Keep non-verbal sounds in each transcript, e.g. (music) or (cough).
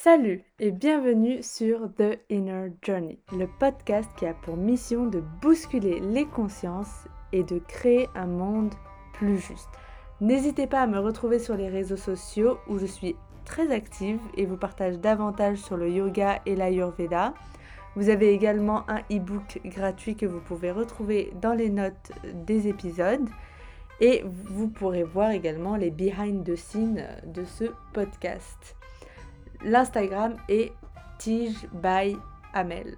Salut et bienvenue sur The Inner Journey, le podcast qui a pour mission de bousculer les consciences et de créer un monde plus juste. N'hésitez pas à me retrouver sur les réseaux sociaux où je suis très active et vous partage davantage sur le yoga et l'ayurveda. Vous avez également un e-book gratuit que vous pouvez retrouver dans les notes des épisodes. Et vous pourrez voir également les behind the scenes de ce podcast. L'Instagram est Tige by Amel.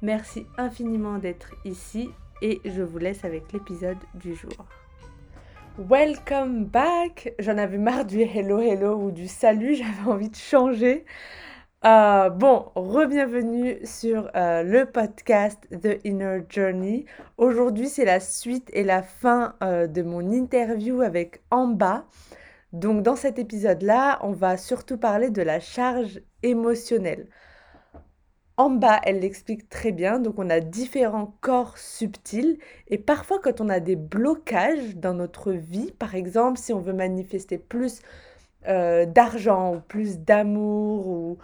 Merci infiniment d'être ici et je vous laisse avec l'épisode du jour. Welcome back J'en avais marre du hello hello ou du salut, (laughs) j'avais envie de changer. Euh, bon, re-bienvenue sur euh, le podcast The Inner Journey. Aujourd'hui, c'est la suite et la fin euh, de mon interview avec Amba. Donc, dans cet épisode-là, on va surtout parler de la charge émotionnelle. Amba, elle l'explique très bien. Donc, on a différents corps subtils. Et parfois, quand on a des blocages dans notre vie, par exemple, si on veut manifester plus d'argent ou plus d'amour ou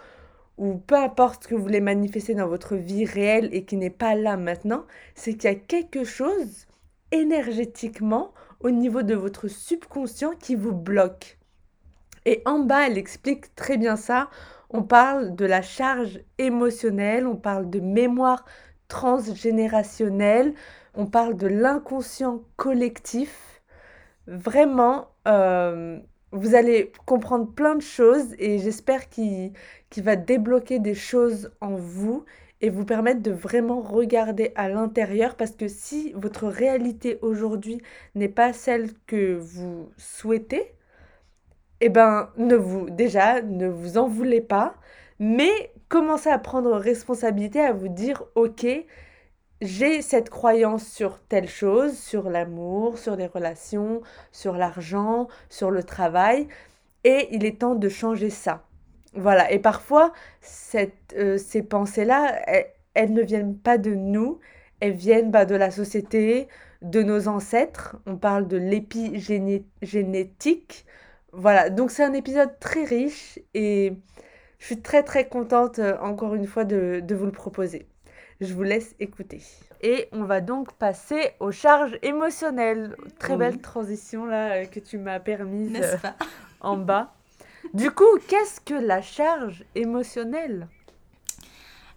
ou peu importe ce que vous voulez manifester dans votre vie réelle et qui n'est pas là maintenant, c'est qu'il y a quelque chose énergétiquement au niveau de votre subconscient qui vous bloque. Et en bas, elle explique très bien ça. On parle de la charge émotionnelle, on parle de mémoire transgénérationnelle, on parle de l'inconscient collectif. Vraiment, euh, vous allez comprendre plein de choses et j'espère qu'il va débloquer des choses en vous et vous permettre de vraiment regarder à l'intérieur parce que si votre réalité aujourd'hui n'est pas celle que vous souhaitez, eh ben ne vous déjà ne vous en voulez pas, mais commencez à prendre responsabilité à vous dire OK, j'ai cette croyance sur telle chose, sur l'amour, sur les relations, sur l'argent, sur le travail, et il est temps de changer ça. Voilà, et parfois, cette, euh, ces pensées-là, elles, ne viennent pas de nous, elles viennent bah, de la société, de nos ancêtres. On parle de l'épigénétique. Voilà, donc c'est un épisode très riche et je suis très très contente euh, encore une fois de vous le proposer. Je vous laisse écouter. Et on va donc passer aux charges émotionnelles. Très belle transition là euh, que tu m'as permise euh, en bas. Du coup, qu'est-ce que la charge émotionnelle?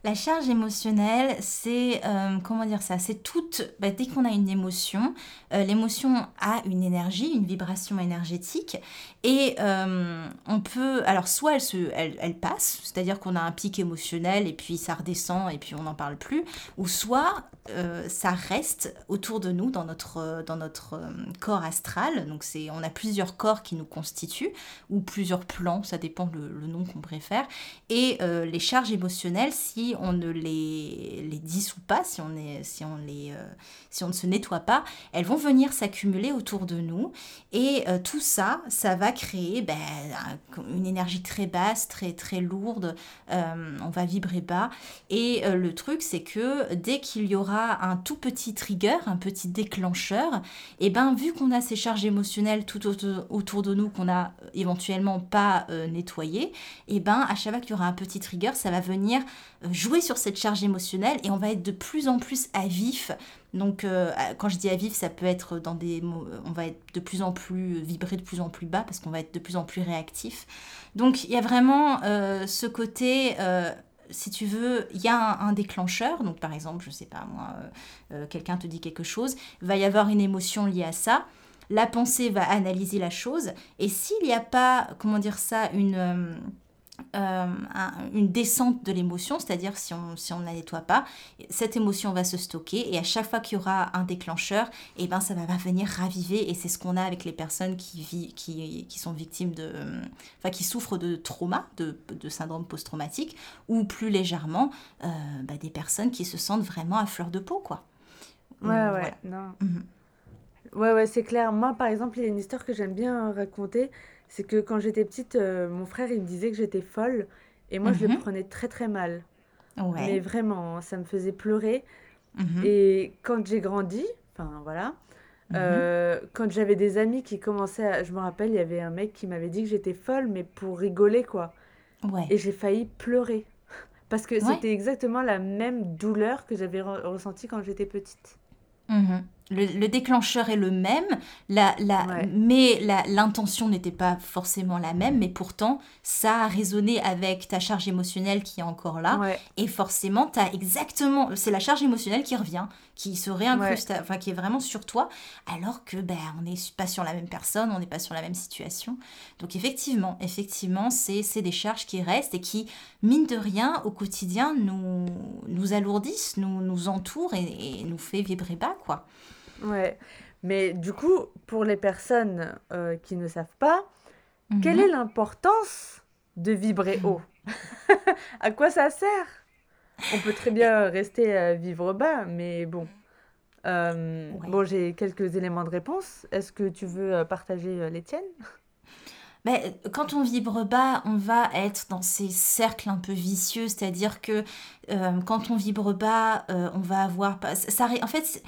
La charge émotionnelle, c'est euh, comment dire ça C'est toute. Bah, dès qu'on a une émotion, l'émotion a une énergie, une vibration énergétique, et euh, on peut, alors soit elle, se, elle, elle passe, c'est-à-dire qu'on a un pic émotionnel et puis ça redescend et puis on n'en parle plus, ou soit euh, ça reste autour de nous dans notre, dans notre euh, corps astral. Donc c'est, on a plusieurs corps qui nous constituent, ou plusieurs plans, ça dépend le nom qu'on préfère. Et les charges émotionnelles, si on ne les, les dissout pas, si on, est, si, on les, si on ne se nettoie pas, elles vont venir s'accumuler autour de nous. Et tout ça, ça va créer ben, une énergie très basse, très très lourde, euh, on va vibrer bas. Et euh, le truc, c'est que dès qu'il y aura un tout petit trigger, un petit déclencheur, et ben vu qu'on a ces charges émotionnelles tout autour de nous qu'on a éventuellement pas euh, nettoyées, et ben à chaque fois qu'il y aura un petit trigger, ça va venir jouer sur cette charge émotionnelle et on va être de plus en plus à vif donc, euh, quand je dis à vivre, ça peut être dans des. On va être de plus en plus. vibrer de plus en plus bas parce qu'on va être de plus en plus réactif. Donc, il y a vraiment euh, ce côté. Euh, si tu veux, il y a un, déclencheur. Donc, par exemple, je sais pas moi, quelqu'un te dit quelque chose, il va y avoir une émotion liée à ça. La pensée va analyser la chose. Et s'il n'y a pas, comment dire ça, une euh, une descente de l'émotion, c'est-à-dire si on, si on ne la nettoie pas, cette émotion va se stocker et à chaque fois qu'il y aura un déclencheur, et eh ben, ça va venir raviver et c'est ce qu'on a avec les personnes qui, vit, qui, qui sont victimes de... Enfin, qui souffrent de trauma, de, de syndrome post-traumatique, ou plus légèrement, euh, bah, des personnes qui se sentent vraiment à fleur de peau, quoi. Ouais, ouais, non. Mhm. Ouais, ouais, c'est clair. Moi, par exemple, il y a une histoire que j'aime bien raconter c'est que quand j'étais petite, euh, mon frère, il me disait que j'étais folle. Et moi, je le mhm. prenais très, très mal. Mais vraiment, ça me faisait pleurer. Mhm. Et quand j'ai grandi, enfin voilà, mhm. euh, quand j'avais des amis qui commençaient à... Je me rappelle, il y avait un mec qui m'avait dit que j'étais folle, mais pour rigoler, quoi. Ouais. et j'ai failli pleurer. (laughs) Parce que Ouais. c'était exactement la même douleur que j'avais re- ressentie quand j'étais petite. Le, le déclencheur est le même, la, la, Ouais. mais la- l'intention n'était pas forcément la même, mais pourtant, ça a résonné avec ta charge émotionnelle qui est encore là. Ouais, Et forcément, tu as exactement. C'est la charge émotionnelle qui revient, qui se réincruste, enfin, qui est vraiment sur toi, alors que ben, on n'est pas sur la même personne, on n'est pas sur la même situation. Donc, effectivement, effectivement, c'est c'est des charges qui restent et qui, mine de rien, au quotidien, nous, nous alourdissent, nous, nous entourent et, et nous fait vibrer bas, quoi. Ouais. Mais du coup, pour les personnes euh, qui ne savent pas, quelle Mhm. est l'importance de vibrer haut? (laughs) À quoi ça sert? On peut très bien rester à vivre bas, mais bon. Euh, Ouais. Bon, j'ai quelques éléments de réponse. Est-ce que tu veux euh, partager euh, les tiennes? Ben, quand on vibre bas, on va être dans ces cercles un peu vicieux, c'est-à-dire que euh, quand on vibre bas, euh, on va avoir... pas- Ça, en fait,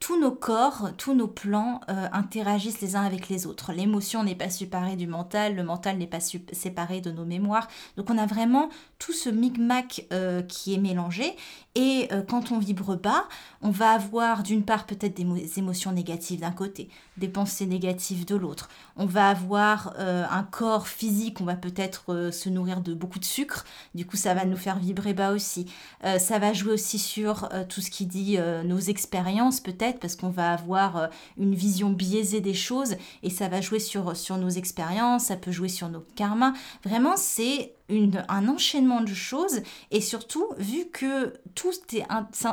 tous nos corps, tous nos plans euh, interagissent les uns avec les autres. L'émotion n'est pas séparée du mental, le mental n'est pas séparé de nos mémoires. Donc on a vraiment tout ce micmac euh, qui est mélangé. Et euh, quand on vibre bas, on va avoir d'une part peut-être des mo- des émotions négatives d'un côté, des pensées négatives de l'autre. On va avoir un corps physique, on va peut-être se nourrir de beaucoup de sucre, du coup ça va nous faire vibrer bas aussi. Ça va jouer aussi sur tout ce qui dit nos expériences peut-être, parce qu'on va avoir euh, une vision biaisée des choses et ça va jouer sur, sur nos expériences, ça peut jouer sur nos karmas. Vraiment c'est un enchaînement de choses et surtout vu que tout est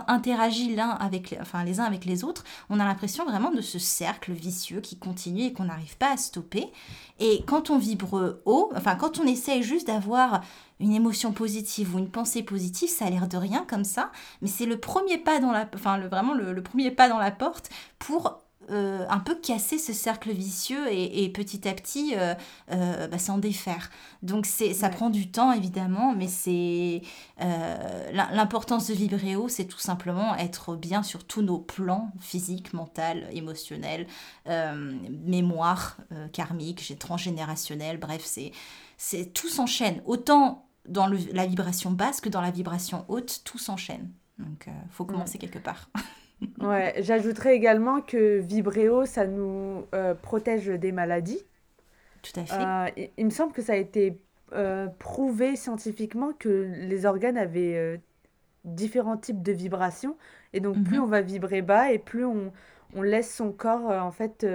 interagit avec les, enfin, les uns avec les autres, on a l'impression vraiment de ce cercle vicieux qui continue et qu'on n'arrive pas à stopper. Et quand on vibre haut, enfin quand on essaye juste d'avoir une émotion positive ou une pensée positive, ça a l'air de rien comme ça, mais c'est le premier pas dans la, enfin le, vraiment le, le premier pas dans la porte pour euh, un peu casser ce cercle vicieux et, et petit à petit euh, euh, bah, s'en défaire. Donc c'est, ça Ouais. prend du temps évidemment, mais c'est l'im- l'importance de vibrer haut, c'est tout simplement être bien sur tous nos plans physiques, mental, émotionnel, mémoire, karmique, transgénérationnel, bref, c'est, c'est tout s'enchaîne. Autant dans le- la vibration basse que dans la vibration haute, tout s'enchaîne. Donc, euh, faut commencer quelque part. (laughs) Ouais, j'ajouterais également que vibrer haut, ça nous euh, protège des maladies. Tout à fait. Euh, il, me semble que ça a été euh, prouvé scientifiquement que les organes avaient différents types de vibrations. Et donc, plus Mhm. on va vibrer bas et plus on, on laisse son corps, en fait,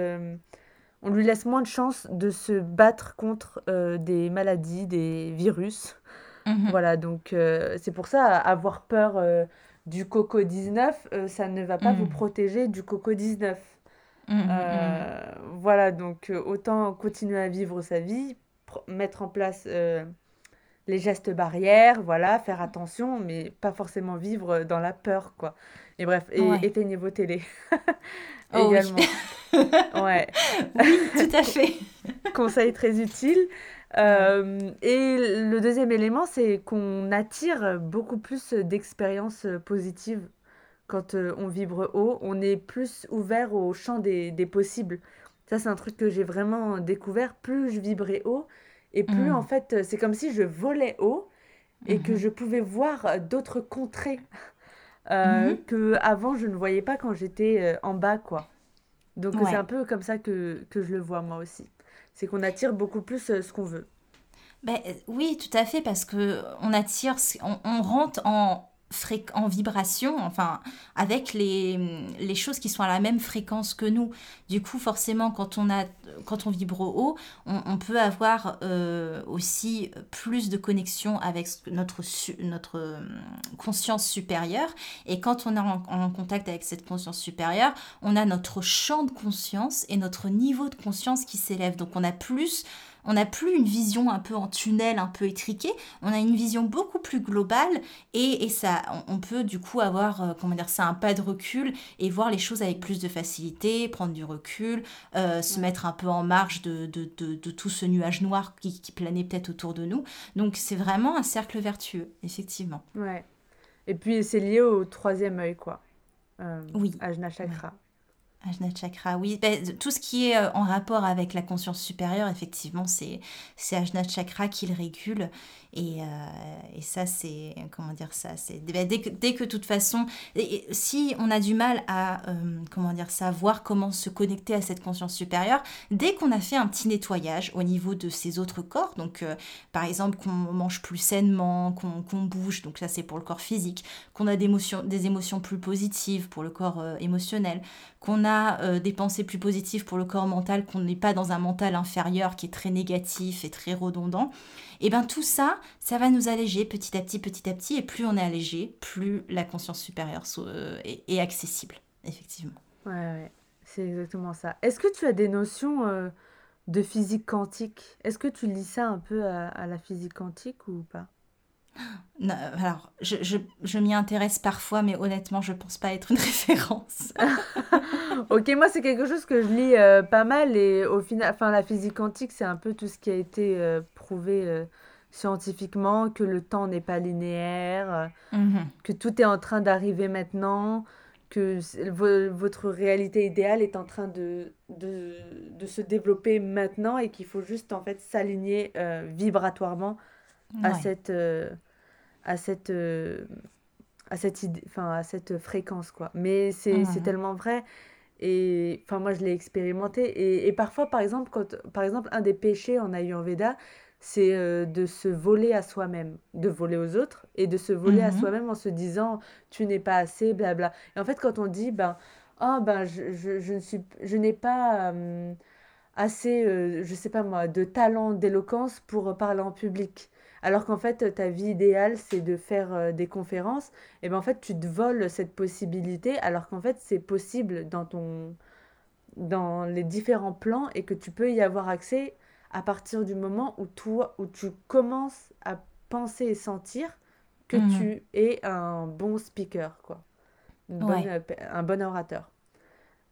on lui laisse moins de chances de se battre contre euh, des maladies, des virus. Mhm. Voilà, donc euh, c'est pour ça, avoir peur euh, du Coco-19, euh, ça ne va pas vous Mhm. protéger du Coco-19. Mhm, mhm. Voilà, donc autant continuer à vivre sa vie, mettre en place les gestes barrières, voilà, faire attention, mais pas forcément vivre dans la peur, quoi. Et bref, et Ouais. éteignez vos télés (laughs) Oh oui. (laughs) Ouais, Oui, tout à fait. (laughs) conseil très utile. Euh, et le deuxième élément, c'est qu'on attire beaucoup plus d'expériences positives quand euh, on vibre haut. On est plus ouvert au champ des, des possibles. Ça, c'est un truc que j'ai vraiment découvert. Plus je vibrais haut, et plus Mm. en fait, c'est comme si je volais haut et que Mhm. je pouvais voir d'autres contrées euh, Mhm. que avant je ne voyais pas quand j'étais en bas, quoi. Donc Ouais. c'est un peu comme ça que, que je le vois moi aussi. C'est qu'on attire beaucoup plus euh, ce qu'on veut. Ben, euh, oui, tout à fait, parce que on attire, on, on rentre en, en vibration, enfin, avec les, les choses qui sont à la même fréquence que nous. Du coup, forcément, quand on, a, quand on vibre haut, on, peut avoir euh, aussi plus de connexion avec notre, notre euh, conscience supérieure. Et quand on est en, en contact avec cette conscience supérieure, on a notre champ de conscience et notre niveau de conscience qui s'élève. Donc, on a plus on n'a plus une vision un peu en tunnel, un peu étriquée, on a une vision beaucoup plus globale et, et ça, on, on peut du coup avoir, euh, comment dire, ça, un pas de recul et voir les choses avec plus de facilité, prendre du recul, euh, se mettre un peu en marge de, de, de- de tout ce nuage noir qui, qui planait peut-être autour de nous. Donc c'est vraiment un cercle vertueux, effectivement. Ouais. Et puis c'est lié au troisième œil, quoi. Euh, Oui. Ajna Chakra. Ajna Chakra, oui. Ben, tout ce qui est euh, en rapport avec la conscience supérieure, effectivement, c'est Ajna Chakra qui le régule. Et, euh, et ça, c'est. Comment dire ça c'est ben, dès, que, dès que, de toute façon. si on a du mal à. Euh, comment dire ça Voir comment se connecter à cette conscience supérieure, dès qu'on a fait un petit nettoyage au niveau de ses autres corps, donc par exemple qu'on mange plus sainement, qu'on bouge, donc ça c'est pour le corps physique, qu'on a des émotions, des émotions plus positives pour le corps émotionnel, qu'on a euh, des pensées plus positives pour le corps mental, qu'on n'est pas dans un mental inférieur qui est très négatif et très redondant, et eh bien tout ça, ça va nous alléger petit à petit, petit à petit, et plus on est allégé, plus la conscience supérieure euh, est, accessible, effectivement. Ouais, c'est exactement ça. Est-ce que tu as des notions euh, de physique quantique? Est-ce que tu lis ça un peu à la physique quantique ou pas? (gasps) alors, je, je, je m'y intéresse parfois, mais honnêtement, je pense pas être une (laughs) référence. (laughs) ok, moi, c'est quelque chose que je lis euh, pas mal. Et au final, enfin, la physique quantique, c'est un peu tout ce qui a été euh, prouvé euh, scientifiquement, que le temps n'est pas linéaire, mhm. que tout est en train d'arriver maintenant, que votre réalité idéale est en train de, de, de se développer maintenant et qu'il faut juste, en fait, s'aligner vibratoirement à cette euh, à cette euh, à cette idée enfin à cette fréquence quoi. Mais c'est c'est tellement vrai. Et enfin moi je l'ai expérimenté. Et, et, parfois par exemple quand par exemple un des péchés en Ayurveda c'est euh, de se voler à soi-même de voler aux autres et de se voler à mmh soi-même en se disant tu n'es pas assez blabla. Et en fait quand on dit ben oh ben je, je, je ne suis je n'ai pas assez je sais pas moi de talent d'éloquence pour parler en public alors qu'en fait ta vie idéale c'est de faire euh, des conférences, et ben en fait tu te voles cette possibilité alors qu'en fait c'est possible dans ton dans les différents plans et que tu peux y avoir accès à partir du moment où toi où tu commences à penser et sentir que mmh tu es un bon speaker quoi. Euh, un bon orateur.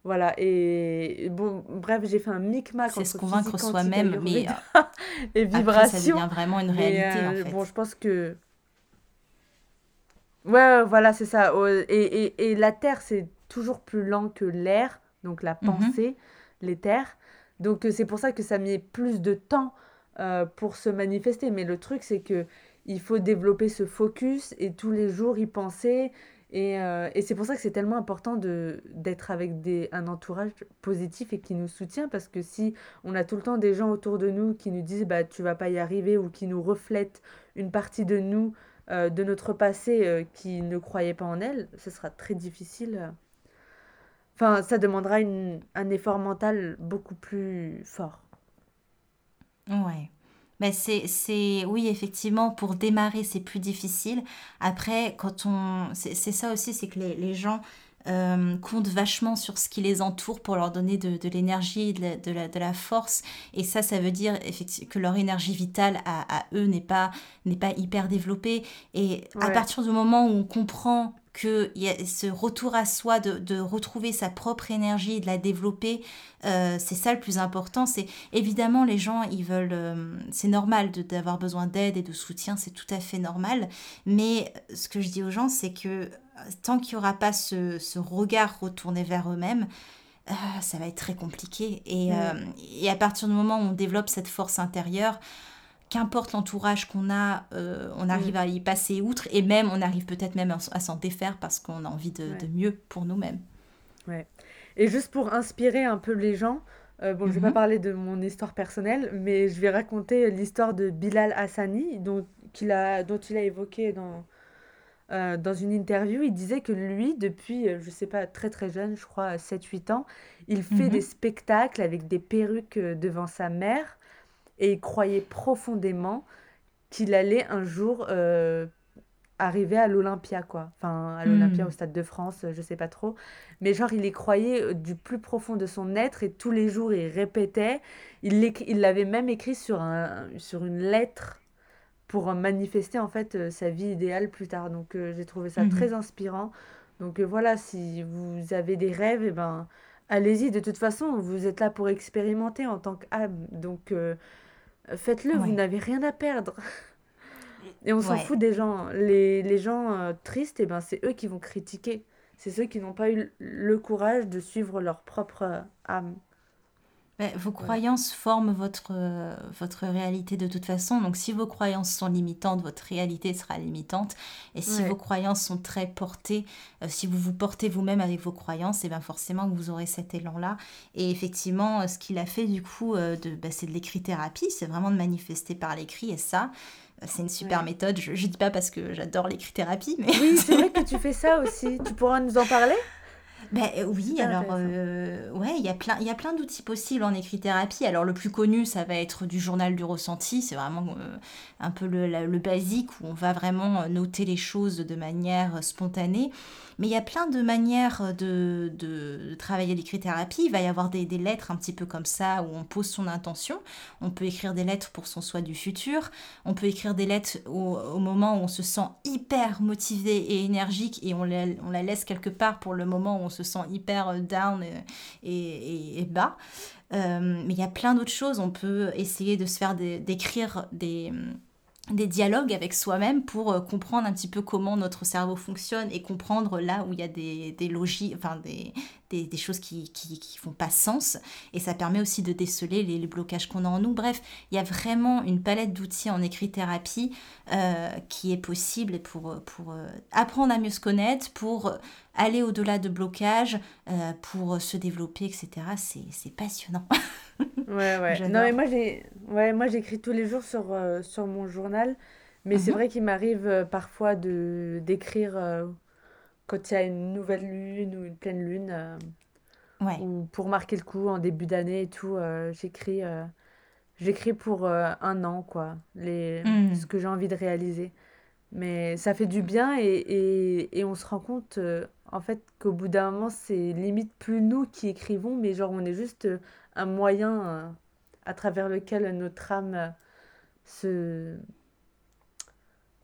Voilà, et bon, bref, j'ai fait un micmac C'est se convaincre soi-même, mais (laughs) et vibration. ça devient vraiment une réalité, en euh, fait. Bon, je pense que... Ouais, voilà, c'est ça. Et, et, et, la Terre, c'est toujours plus lent que l'air, donc la mhm. pensée, l'éther. Donc euh, c'est pour ça que ça met plus de temps euh, pour se manifester. Mais le truc, c'est que il faut développer ce focus et tous les jours y penser et, euh, et c'est pour ça que c'est tellement important d'être avec des, un entourage positif et qui nous soutient parce que si on a tout le temps des gens autour de nous qui nous disent bah tu vas pas y arriver ou qui nous reflètent une partie de nous, euh, de notre passé euh, qui ne croyait pas en elle, ce sera très difficile. Enfin, ça demandera une, un effort mental beaucoup plus fort. Ouais. Mais c'est, c'est, oui, effectivement, pour démarrer, c'est plus difficile. Après, quand on. C'est, ça aussi, c'est que les, les gens euh, comptent vachement sur ce qui les entoure pour leur donner de, de l'énergie, de la, de, la, de la, force. Et ça, ça veut dire que leur énergie vitale à, à eux n'est pas, n'est pas hyper développée. Et à partir du moment où on comprend qu'il y a ce retour à soi, de, de, retrouver sa propre énergie, de la développer, euh, c'est ça le plus important. C'est évidemment les gens, ils veulent, euh, c'est normal d'avoir besoin d'aide et de soutien, c'est tout à fait normal. Mais ce que je dis aux gens, c'est que euh, tant qu'il n'y aura pas ce, ce, regard retourné vers eux-mêmes, ça va être très compliqué. Et, mm. et à partir du moment où on développe cette force intérieure, qu'importe l'entourage qu'on a, euh, on arrive mm. à y passer outre et même on arrive peut-être même à, s'en défaire parce qu'on a envie de, mieux pour nous-mêmes. Ouais. Et juste pour inspirer un peu les gens, euh, bon, je vais pas mhm. parler de mon histoire personnelle, mais je vais raconter l'histoire de Bilal Hassani, dont, il a, dont il a évoqué dans, euh, dans une interview. Il disait que lui, depuis, je sais pas, très très jeune, je crois 7-8 ans, il fait mhm. des spectacles avec des perruques devant sa mère et il croyait profondément qu'il allait un jour euh, arriver à l'Olympia, quoi. Enfin, à l'Olympia, hmm. au Stade de France, je sais pas trop. Mais genre, il y croyait euh, du plus profond de son être et tous les jours, il répétait. Il l'avait même écrit sur, un, sur une lettre pour manifester, en fait, euh, sa vie idéale plus tard. Donc, j'ai trouvé ça très inspirant. Donc, voilà, si vous avez des rêves, et eh ben, allez-y. De toute façon, vous êtes là pour expérimenter en tant qu'âme. Donc, Faites-le, vous n'avez rien à perdre. (laughs) Et on s'en fout des gens. Les, les gens euh, tristes, et eh ben, c'est eux qui vont critiquer. c'est ceux qui n'ont pas eu le courage de suivre leur propre âme. Vos croyances forment votre, euh, votre réalité de toute façon. Donc si vos croyances sont limitantes, votre réalité sera limitante. Et si vos croyances sont très portées, euh, si vous vous portez vous-même avec vos croyances, et eh bien forcément vous aurez cet élan-là. Et effectivement, ce qu'il a fait du coup, de, bah, c'est de l'écrit-thérapie, c'est vraiment de manifester par l'écrit. Et ça, c'est une super méthode. Je, ne dis pas parce que j'adore l'écrit-thérapie, mais... Oui, c'est vrai (laughs) que tu fais ça aussi. Tu pourras nous en parler? Ben, euh, oui, alors euh, ouais, il y a plein, il y a plein d'outils possibles en écrit-thérapie. Alors le plus connu, ça va être du journal du ressenti. C'est vraiment euh, un peu le, le, basique où on va vraiment noter les choses de manière spontanée. Mais il y a plein de manières de, de, travailler l'écrit-thérapie. Il va y avoir des, des, lettres un petit peu comme ça où on pose son intention. On peut écrire des lettres pour son soi du futur. On peut écrire des lettres au, au moment où on se sent hyper motivé et énergique et on la, on la laisse quelque part pour le moment où on se sent hyper down et, et, bas. Euh, mais il y a plein d'autres choses. On peut essayer de se faire d'écrire des des dialogues avec soi-même pour euh, comprendre un petit peu comment notre cerveau fonctionne et comprendre là où il y a des, des logiques, enfin des, des, des choses qui, qui, qui, font pas sens. Et ça permet aussi de déceler les, les blocages qu'on a en nous. Bref, il y a vraiment une palette d'outils en écrit-thérapie euh, qui est possible pour, pour euh, apprendre à mieux se connaître, pour aller au-delà de blocages, pour se développer, etc. C'est passionnant. (laughs) Ouais, ouais. Non, mais moi, j'ai... Ouais, moi, j'écris tous les jours sur, euh, sur mon journal. Mais c'est mhm. vrai qu'il m'arrive euh, parfois de d'écrire euh, quand il y a une nouvelle lune ou une pleine lune. ouais. Ou pour marquer le coup en début d'année et tout. j'écris j'écris pour un an, quoi. Les, mhm. ce que j'ai envie de réaliser. Mais ça fait du bien et, et, et on se rend compte, en fait, qu'au bout d'un moment, c'est limite plus nous qui écrivons, mais genre, on est juste un moyen euh, à travers lequel notre âme euh, se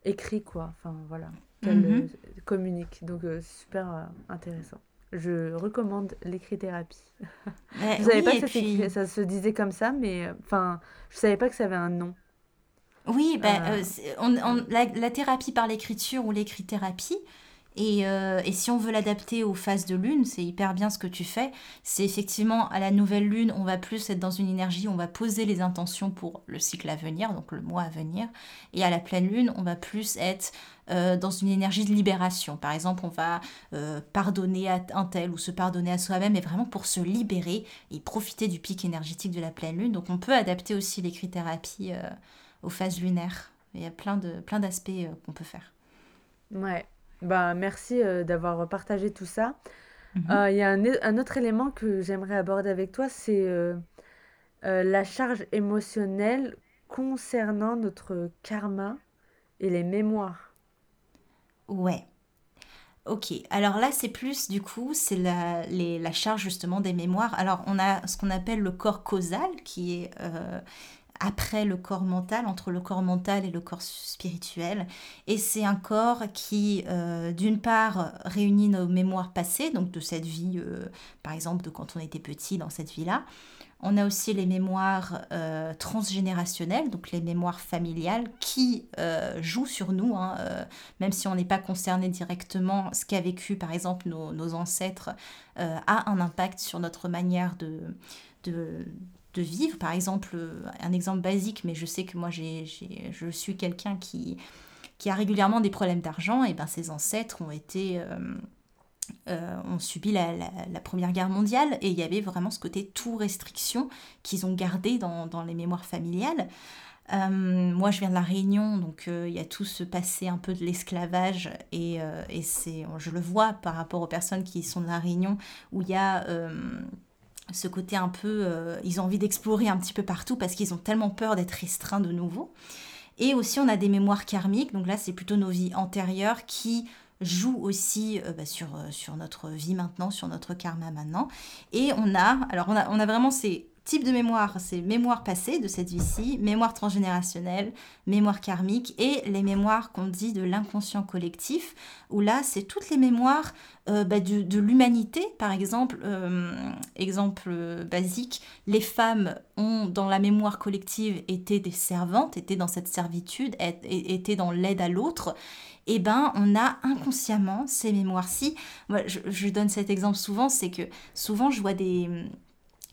écrit quoi enfin voilà qu'elle mhm. euh, communique donc super intéressant je recommande l'écrit-thérapie. (laughs) je savais pas que ça, se disait comme ça, mais enfin, je savais pas que ça avait un nom. Oui, on, la, la, thérapie par l'écriture ou l'écrit-thérapie, euh, et, si on veut l'adapter aux phases de lune, c'est hyper bien ce que tu fais. C'est effectivement à la nouvelle lune, on va plus être dans une énergie, on va poser les intentions pour le cycle à venir, donc le mois à venir. Et à la pleine lune, on va plus être euh, dans une énergie de libération. Par exemple, on va euh, pardonner à un tel ou se pardonner à soi-même, et vraiment pour se libérer et profiter du pic énergétique de la pleine lune. Donc on peut adapter aussi l'écrit-thérapie aux phases lunaires. Il y a plein d'aspects plein qu'on peut faire. Ouais, bah, merci euh, d'avoir partagé tout ça. Mhm. Euh, il y a un, un autre élément que j'aimerais aborder avec toi, c'est euh, la charge émotionnelle concernant notre karma et les mémoires. Ouais. Ok, alors là c'est plus du coup, c'est la, la charge justement des mémoires. Alors on a ce qu'on appelle le corps causal qui est après le corps mental, entre le corps mental et le corps spirituel. Et c'est un corps qui, euh, d'une part, réunit nos mémoires passées, donc de cette vie, euh, par exemple, de quand on était petit dans cette vie-là. On a aussi les mémoires euh, transgénérationnelles, donc les mémoires familiales, qui jouent sur nous, hein, même si on n'est pas concerné directement. Ce qu'a vécu, par exemple, nos, ancêtres a un impact sur notre manière de, de vivre. Par exemple, euh, un exemple basique, mais je sais que moi j'ai, je suis quelqu'un qui, qui a régulièrement des problèmes d'argent, et ben ses ancêtres ont été... Euh, euh, ont subi la, Première Guerre mondiale et il y avait vraiment ce côté tout restriction qu'ils ont gardé dans, dans, les mémoires familiales. moi, je viens de la Réunion, donc il y a tout ce passé un peu de l'esclavage et, et c'est, je le vois par rapport aux personnes qui sont de la Réunion, où il y a ce côté un peu, euh, ils ont envie d'explorer un petit peu partout parce qu'ils ont tellement peur d'être restreints de nouveau. Et aussi on a des mémoires karmiques, donc là c'est plutôt nos vies antérieures qui jouent aussi euh, bah, sur, euh, sur notre vie maintenant, sur notre karma maintenant. Et on a, alors on a, on a vraiment ces type de mémoire, c'est mémoire passée de cette vie-ci, mémoire transgénérationnelle, mémoire karmique et les mémoires qu'on dit de l'inconscient collectif, où là, c'est toutes les mémoires euh, bah, de, l'humanité, par exemple. Euh, exemple basique, les femmes ont, dans la mémoire collective, été des servantes, étaient dans cette servitude, étaient dans l'aide à l'autre eh ben, on a inconsciemment ces mémoires-ci. je, donne cet exemple souvent, c'est que souvent je vois des,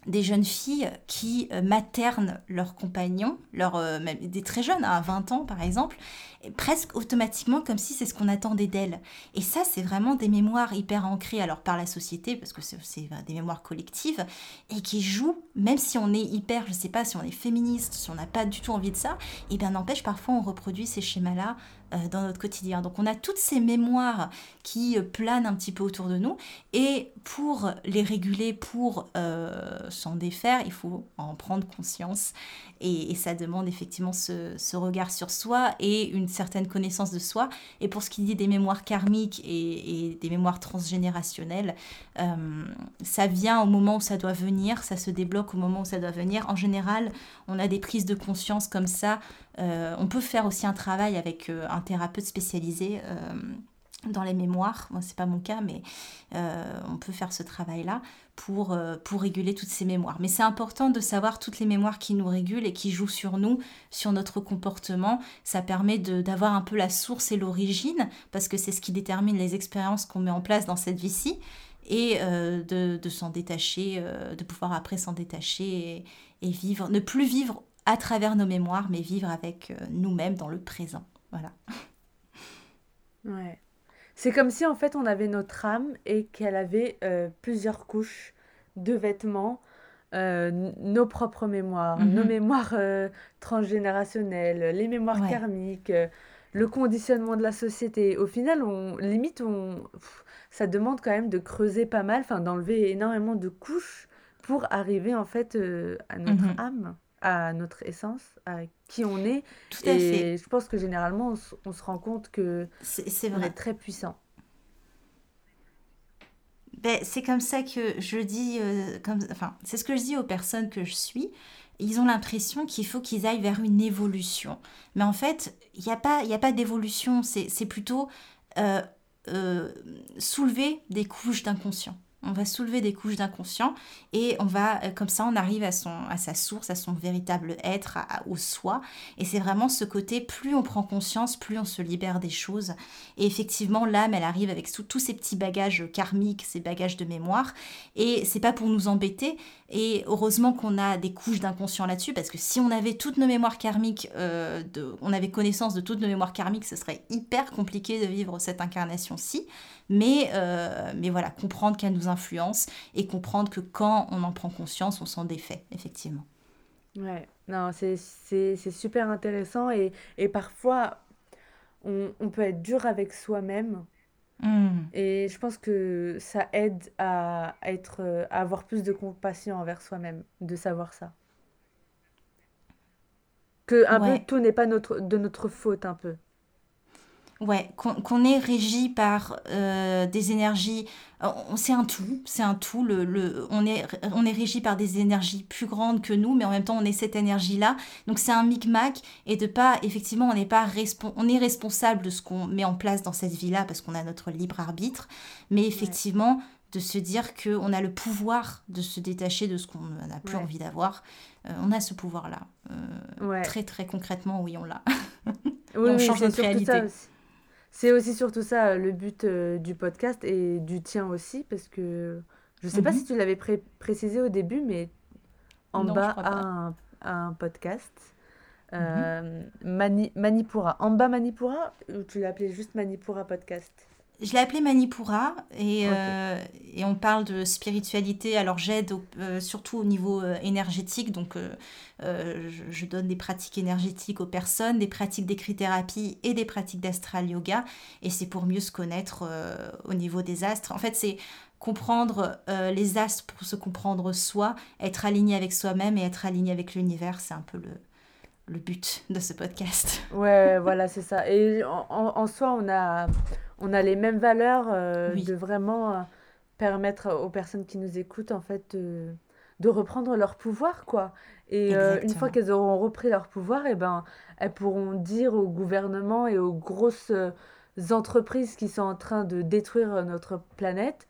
des jeunes filles qui euh, maternent leurs compagnons, euh, des très jeunes, à 20 ans par exemple, presque automatiquement comme si c'est ce qu'on attendait d'elles. Et ça, c'est vraiment des mémoires hyper ancrées alors par la société, parce que c'est des mémoires collectives, et qui jouent, même si on est hyper, je sais pas, si on est féministe, si on n'a pas du tout envie de ça, et bien n'empêche, parfois on reproduit ces schémas-là dans notre quotidien. Donc on a toutes ces mémoires qui euh, planent un petit peu autour de nous et pour les réguler, pour euh, s'en défaire, il faut en prendre conscience et, ça demande effectivement ce, regard sur soi et une certaine connaissance de soi. Et pour ce qui dit des mémoires karmiques et, des mémoires transgénérationnelles, ça vient au moment où ça doit venir, ça se débloque au moment où ça doit venir. En général, on a des prises de conscience comme ça euh, on peut faire aussi un travail avec euh, un thérapeute spécialisé euh, dans les mémoires. Moi, c'est pas mon cas, mais on peut faire ce travail-là pour, pour réguler toutes ces mémoires. Mais c'est important de savoir toutes les mémoires qui nous régulent et qui jouent sur nous, sur notre comportement. Ça permet d'avoir un peu la source et l'origine, parce que c'est ce qui détermine les expériences qu'on met en place dans cette vie-ci et de, s'en détacher, de pouvoir après s'en détacher et, vivre, ne plus vivre à travers nos mémoires, mais vivre avec euh, nous-mêmes dans le présent. Voilà. (laughs) Ouais. C'est comme si en fait on avait notre âme et qu'elle avait euh, plusieurs couches de vêtements, euh, nos propres mémoires, nos mhm. mémoires transgénérationnelles, les mémoires karmiques, le conditionnement de la société. Au final, on limite on ça demande quand même de creuser pas mal, enfin d'enlever énormément de couches pour arriver en fait à notre mhm. âme à notre essence, à qui on est. Tout à et je pense que généralement, on, se rend compte que c'est vrai. est très puissant. Ben, c'est comme ça que je dis, euh, comme, enfin, c'est ce que je dis aux personnes que je suis. Ils ont l'impression qu'il faut qu'ils aillent vers une évolution. Mais en fait, il n'y a pas, a pas d'évolution. C'est plutôt euh, euh, soulever des couches d'inconscient on va soulever des couches d'inconscient et on va, euh, comme ça, on arrive à, sa source, à son véritable être, au soi. Et c'est vraiment ce côté, plus on prend conscience, plus on se libère des choses. Et effectivement, l'âme, elle arrive avec tous ces petits bagages karmiques, ces bagages de mémoire. Et c'est pas pour nous embêter. Et heureusement qu'on a des couches d'inconscient là-dessus, parce que si on avait toutes nos mémoires karmiques, euh, on avait connaissance de toutes nos mémoires karmiques, ce serait hyper compliqué de vivre cette incarnation-ci. Mais, euh, mais voilà, comprendre qu'elle nous influence et comprendre que quand on en prend conscience, on s'en défait, effectivement. Ouais, non, c'est super intéressant et, et parfois on, on, peut être dur avec soi-même. Hmm. Et je pense que ça aide à, être, à avoir plus de compassion envers soi-même, de savoir ça. Que un peu tout n'est pas notre, de notre faute, un peu. Ouais, qu'on est régi par euh, des énergies, euh, c'est un tout, c'est un tout. Le, le, on, est, on est régi par des énergies plus grandes que nous, mais en même temps on est cette énergie-là. Donc c'est un micmac et de pas, effectivement, on n'est pas on est responsable de ce qu'on met en place dans cette vie-là parce qu'on a notre libre arbitre, mais effectivement de se dire qu'on a le pouvoir de se détacher de ce qu'on n'a plus envie d'avoir. Euh, on a ce pouvoir-là. Très très concrètement, oui, on l'a. (laughs) on change notre réalité. C'est aussi surtout ça le but euh, du podcast et du tien aussi, parce que je ne sais pas mhm. si tu l'avais précisé au début, mais en bas à un, podcast. Mhm. Euh, Mani Manipura. En bas Manipura ou tu l'as appelé juste Manipura Podcast? Je l'ai appelé Manipura et, euh, et, on parle de spiritualité. Alors j'aide euh, surtout au niveau euh, énergétique, donc je, je, donne des pratiques énergétiques aux personnes, des pratiques d'écrit-thérapie et des pratiques d'astral yoga. Et c'est pour mieux se connaître au niveau des astres. En fait, c'est comprendre les astres pour se comprendre soi, être aligné avec soi-même et être aligné avec l'univers. C'est un peu le, le but de ce podcast. Ouais, voilà, c'est ça. Et en, en, soi, on a, on a les mêmes valeurs euh, de vraiment euh, permettre aux personnes qui nous écoutent, en fait, de, de reprendre leur pouvoir, quoi. Et euh, une fois qu'elles auront repris leur pouvoir, et eh ben, elles pourront dire au gouvernement et aux grosses entreprises qui sont en train de détruire notre planète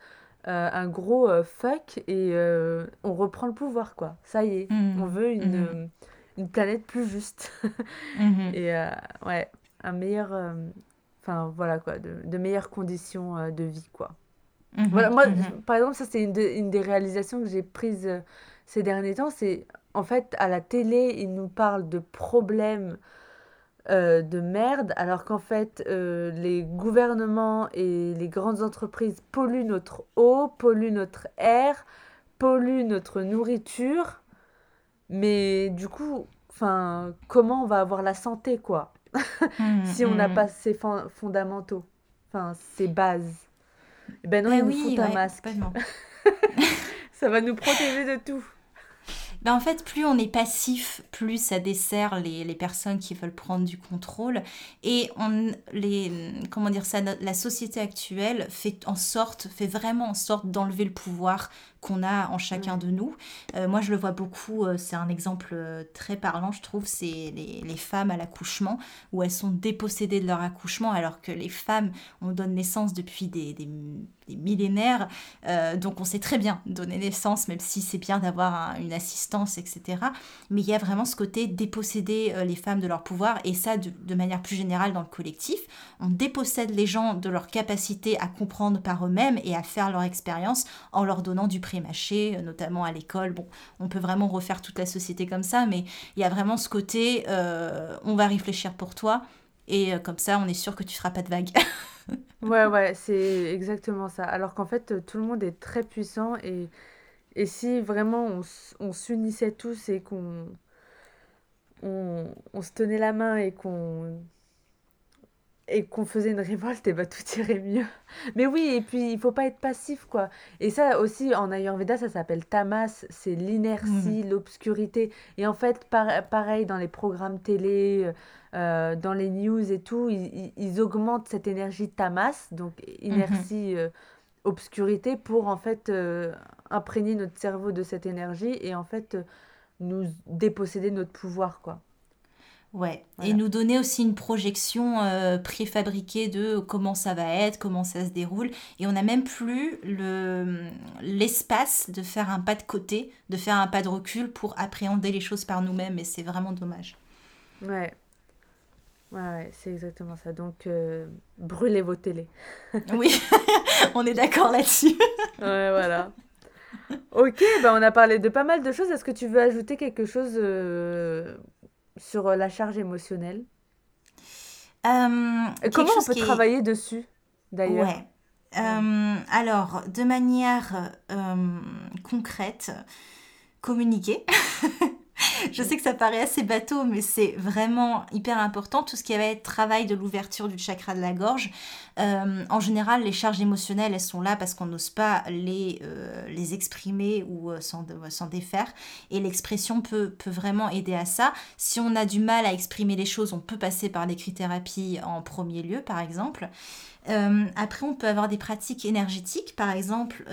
euh, un gros fuck et on reprend le pouvoir, quoi. Ça y est, mmh. on veut une, mmh. une planète plus juste. (laughs) Mmh. Et ouais, un meilleur... Enfin, voilà, quoi, de, de meilleures conditions de vie, quoi. Voilà, moi, par exemple, ça, c'est une, une, des réalisations que j'ai prises ces derniers temps, c'est en fait à la télé, ils nous parlent de problèmes euh, de merde, alors qu'en fait euh, les gouvernements et les grandes entreprises polluent notre eau, polluent notre air, polluent notre nourriture. Mais du coup, enfin, comment on va avoir la santé, quoi, mmh, si on n'a mmh. pas ces fondamentaux, enfin, ces bases. Eh ben non, eh il nous faut un masque. (laughs) Ça va nous protéger de tout. Ben en fait, plus on est passif, plus ça dessert les, les, personnes qui veulent prendre du contrôle. Et on, les, comment dire ça, la société actuelle fait en sorte, fait vraiment en sorte d'enlever le pouvoir qu'on a en chacun de nous. Euh, moi, je le vois beaucoup, euh, c'est un exemple euh, très parlant, je trouve, c'est les, les, femmes à l'accouchement, où elles sont dépossédées de leur accouchement, alors que les femmes, on donne naissance depuis des, des, millénaires, donc on sait très bien donner naissance, même si c'est bien d'avoir une assistance, etc. Mais il y a vraiment ce côté déposséder les femmes de leur pouvoir, et ça, de, de manière plus générale dans le collectif, on dépossède les gens de leur capacité à comprendre par eux-mêmes et à faire leur expérience en leur donnant du mâché, euh, notamment à l'école. Bon, on peut vraiment refaire toute la société comme ça, mais il y a vraiment ce côté, euh, on va réfléchir pour toi, et euh, comme ça, on est sûr que tu feras pas de vagues. (laughs) ouais, ouais, c'est exactement ça. Alors qu'en fait, tout le monde est très puissant, et, et si vraiment on, s'unissait tous et qu'on on, on se tenait la main et qu'on et qu'on faisait une révolte, et bah tout irait mieux. (laughs) Mais oui, et puis il faut pas être passif, quoi. Et ça aussi, en Ayurveda, ça s'appelle tamas, c'est l'inertie, mmh. l'obscurité. Et en fait, pareil, dans les programmes télé, euh, dans les news et tout, ils, augmentent cette énergie tamas, donc inertie, mmh. euh, obscurité, pour en fait euh, imprégner notre cerveau de cette énergie et en fait nous déposséder de notre pouvoir, quoi. Ouais, et nous donner aussi une projection euh, préfabriquée de comment ça va être, comment ça se déroule. Et on n'a même plus le, l'espace de faire un pas de côté, de faire un pas de recul pour appréhender les choses par nous-mêmes. Et c'est vraiment dommage. Ouais. Ouais, c'est exactement ça. Donc, euh, brûlez vos télés. (laughs) oui, (laughs) on est d'accord là-dessus. ouais, voilà. Ok, ben on a parlé de pas mal de choses. Est-ce que tu veux ajouter quelque chose euh, sur euh, la charge émotionnelle euh, Comment on peut travailler dessus, d'ailleurs? Ouais. Euh, alors, de manière concrète, communiquer. (laughs) je sais que ça paraît assez bateau, mais c'est vraiment hyper important. Tout ce qui va être travail de l'ouverture du chakra de la gorge. Euh, en général, les charges émotionnelles, elles sont là parce qu'on n'ose pas les, euh, les exprimer ou euh, s'en défaire. Et l'expression peut, peut vraiment aider à ça. Si on a du mal à exprimer les choses, on peut passer par l'écrit-thérapie en premier lieu, par exemple. après, on peut avoir des pratiques énergétiques. Par exemple,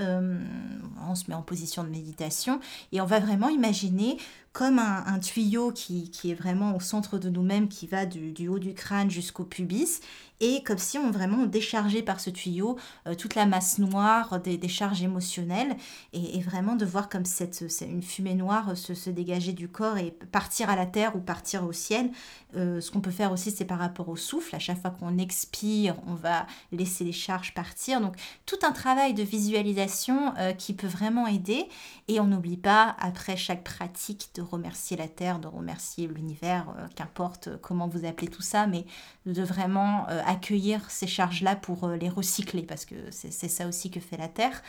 on se met en position de méditation et on va vraiment imaginer comme un, tuyau qui, est vraiment au centre de nous-mêmes, qui va du, haut du crâne jusqu'au pubis, et comme si on vraiment déchargeait par ce tuyau euh, toute la masse noire des, charges émotionnelles, et, vraiment de voir comme cette, une fumée noire se, se, dégager du corps et partir à la terre ou partir au ciel. Euh, ce qu'on peut faire aussi, c'est par rapport au souffle. À chaque fois qu'on expire, on va laisser les charges partir. Donc tout un travail de visualisation euh, qui peut vraiment aider, et on n'oublie pas, après chaque pratique, de remercier la Terre, de remercier l'univers, euh, qu'importe euh, comment vous appelez tout ça, mais de vraiment euh, accueillir ces charges-là pour les recycler, parce que c'est ça aussi que fait la Terre.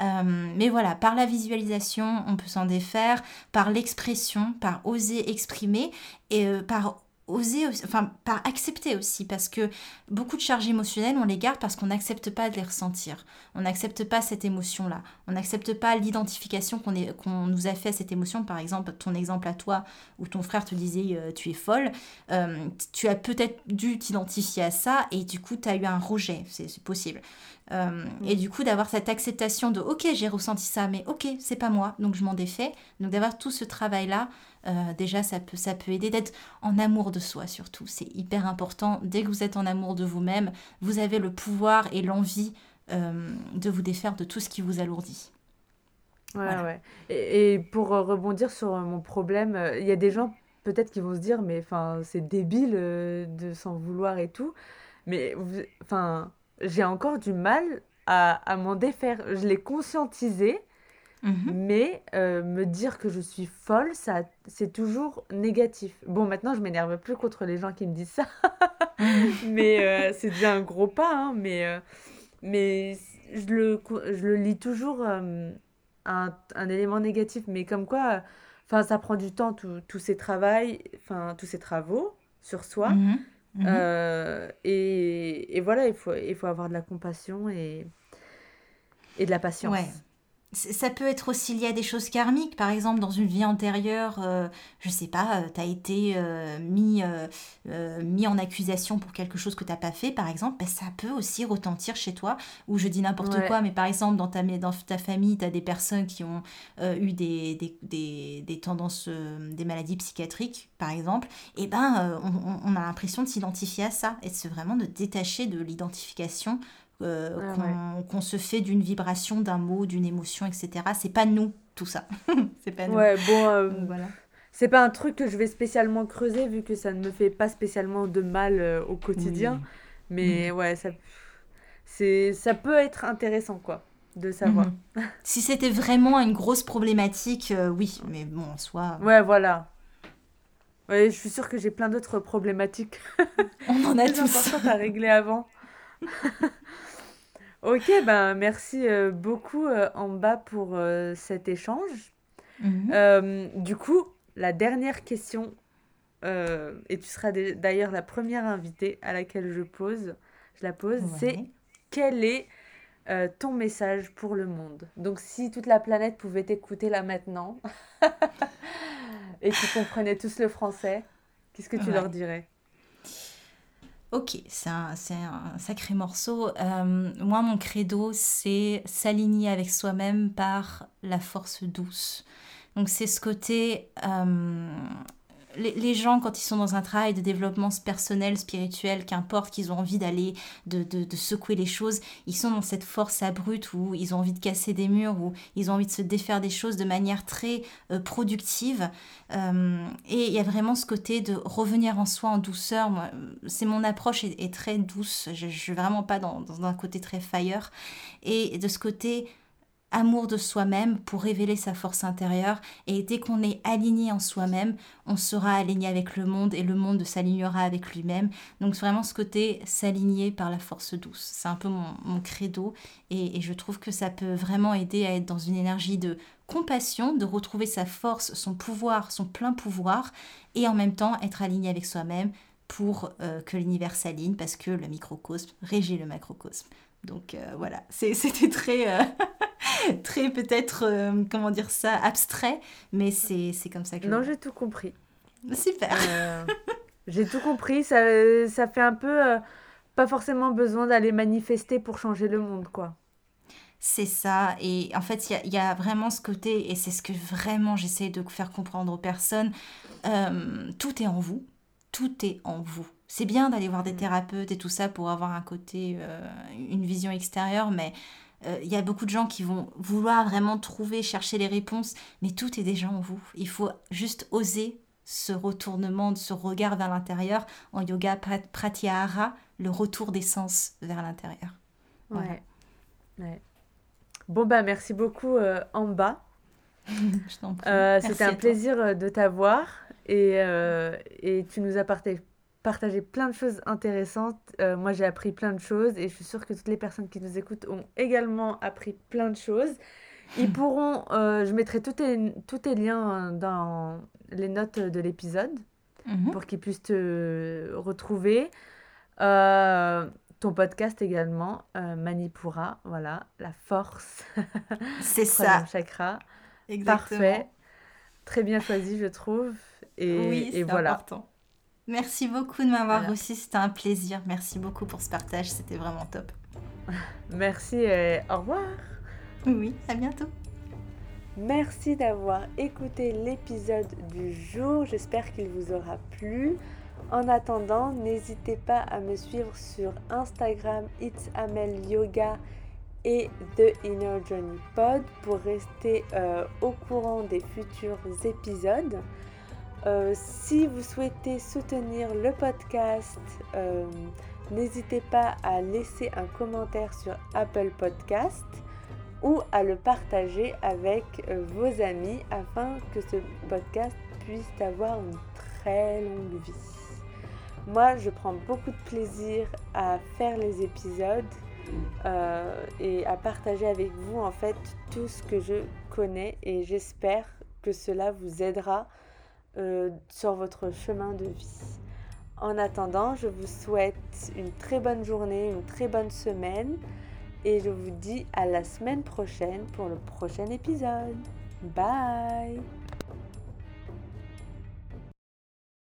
mais voilà, par la visualisation, on peut s'en défaire, par l'expression, par oser exprimer, et par oser, enfin, par accepter aussi, parce que beaucoup de charges émotionnelles, on les garde parce qu'on n'accepte pas de les ressentir. On n'accepte pas cette émotion-là. On n'accepte pas l'identification qu'on nous a fait à cette émotion. Par exemple, ton exemple à toi, où ton frère te disait euh, tu es folle, euh, tu as peut-être dû t'identifier à ça et du coup, tu as eu un rejet. C'est possible. Euh, et du coup, d'avoir cette acceptation de ok, j'ai ressenti ça, mais ok, c'est pas moi, donc je m'en défais. Donc d'avoir tout ce travail-là, euh, déjà, ça peut, ça peut aider d'être en amour de soi surtout. C'est hyper important. Dès que vous êtes en amour de vous-même, vous avez le pouvoir et l'envie euh, de vous défaire de tout ce qui vous alourdit. Ouais, ouais. Et, pour rebondir sur mon problème, il y a des gens peut-être qui vont se dire, mais enfin, c'est débile de s'en vouloir et tout. Mais enfin j'ai encore du mal à, m'en défaire. Je l'ai conscientisé, mhm. mais euh, me dire que je suis folle, ça, c'est toujours négatif. Bon, maintenant, je m'énerve plus contre les gens qui me disent ça, mhm. (laughs) mais euh, c'est déjà un gros pas. Hein, mais euh, mais je, le, je le lis toujours un, un, élément négatif, mais comme quoi, enfin, ça prend du temps, tous ces travaux, enfin, tous ces travaux sur soi. Mhm. Et, et, voilà, il faut, il faut avoir de la compassion et, et de la patience. Ouais. Ça peut être aussi lié à des choses karmiques. Par exemple, dans une vie antérieure, euh, je sais pas, euh, tu as été euh, mis, mis en accusation pour quelque chose que tu n'as pas fait, par exemple, ben, ça peut aussi retentir chez toi. Ou je dis n'importe quoi, mais par exemple, dans ta, dans ta famille, tu as des personnes qui ont eu des, des, des, des tendances, des maladies psychiatriques, par exemple. Et ben, on, on a l'impression de s'identifier à ça et de vraiment de détacher de l'identification euh, qu'on se fait d'une vibration, d'un mot, d'une émotion, etc. C'est pas nous, tout ça. (laughs) c'est pas nous. Ouais, bon, euh, voilà. C'est pas un truc que je vais spécialement creuser vu que ça ne me fait pas spécialement de mal euh, au quotidien. Mais mm. ouais, ça, c'est, ça peut être intéressant, quoi, de savoir. Mm-hmm. (laughs) si c'était vraiment une grosse problématique, oui, mais bon, en soi. Ouais, voilà. Ouais, je suis sûre que j'ai plein d'autres problématiques. On en a (laughs) tous. à régler avant. (laughs) ok, ben merci euh, beaucoup euh, en bas pour euh, cet échange. Mhm. du coup, la dernière question, et tu seras d'ailleurs la première invitée à laquelle je pose, je la pose, c'est quel est ton message pour le monde? Donc si toute la planète pouvait t'écouter là maintenant (laughs) et qu'ils comprenaient tous le français, qu'est-ce que tu leur dirais? Ok, c'est un, sacré morceau. Euh, moi, mon credo, c'est s'aligner avec soi-même par la force douce. Donc c'est ce côté euh, les, gens, quand ils sont dans un travail de développement personnel, spirituel, qu'importe qu'ils ont envie d'aller, de, secouer les choses, ils sont dans cette force abrupte où ils ont envie de casser des murs, où ils ont envie de se défaire des choses de manière très euh, productive. Euh, et il y a vraiment ce côté de revenir en soi en douceur. C'est mon approche est, très douce. Je ne suis vraiment pas dans, dans un côté très fire. Et de ce côté amour de soi-même pour révéler sa force intérieure. Et dès qu'on est aligné en soi-même, on sera aligné avec le monde et le monde s'alignera avec lui-même. Donc vraiment ce côté s'aligner par la force douce. C'est un peu mon, credo et, je trouve que ça peut vraiment aider à être dans une énergie de compassion, de retrouver sa force, son pouvoir, son plein pouvoir et en même temps être aligné avec soi-même pour euh, que l'univers s'aligne parce que le microcosme régit le macrocosme. Donc euh, voilà, (laughs) c'était très, euh, (laughs) très peut-être, euh, comment dire ça, abstrait, mais c'est comme ça que... Non, j'ai tout compris. Super. j'ai tout compris, ça, ça fait un peu... pas forcément besoin d'aller manifester pour changer le monde, quoi. C'est ça, et en fait, il y, y a, vraiment ce côté, et c'est ce que vraiment j'essaie de faire comprendre aux personnes, tout est en vous, tout est en vous. C'est bien d'aller voir des mm. thérapeutes et tout ça pour avoir un côté, euh, une vision extérieure, mais euh, il y a beaucoup de gens qui vont vouloir vraiment trouver, chercher les réponses, mais tout est déjà en vous. Il faut juste oser ce retournement, ce regard vers l'intérieur. En yoga pratyahara, le retour des sens vers l'intérieur. Ouais. Bon, bah merci beaucoup euh, (laughs) en bas. C'était un plaisir de t'avoir et, et tu nous as partagé partagé plein de choses intéressantes. Euh, moi, j'ai appris plein de choses et je suis sûre que toutes les personnes qui nous écoutent ont également appris plein de choses. Ils (laughs) pourront, euh, je mettrai tous les, tous les liens dans les notes de l'épisode. Mhm. pour qu'ils puissent te retrouver. Euh, ton podcast également, euh, Manipura, voilà, la force, (laughs) C'est ça, chakra. exactement. Parfait, très bien choisi, je trouve. Et, Oui, et voilà. important. Merci beaucoup de m'avoir Voilà. reçu, c'était un plaisir. Merci beaucoup pour ce partage, c'était vraiment top. (laughs) Merci et au revoir. Oui, à bientôt. Merci d'avoir écouté l'épisode du jour. J'espère qu'il vous aura plu. En attendant, n'hésitez pas à me suivre sur Instagram It's Amel Yoga et The Inner Journey Pod pour rester euh, au courant des futurs épisodes. Euh, si vous souhaitez soutenir le podcast, euh, n'hésitez pas à laisser un commentaire sur Apple Podcast ou à le partager avec euh, vos amis afin que ce podcast puisse avoir une très longue vie. Moi, je prends beaucoup de plaisir à faire les épisodes et à partager avec vous en fait tout ce que je connais et j'espère que cela vous aidera euh, sur votre chemin de vie. En attendant, je vous souhaite une très bonne journée, une très bonne semaine et je vous dis à la semaine prochaine pour le prochain épisode. Bye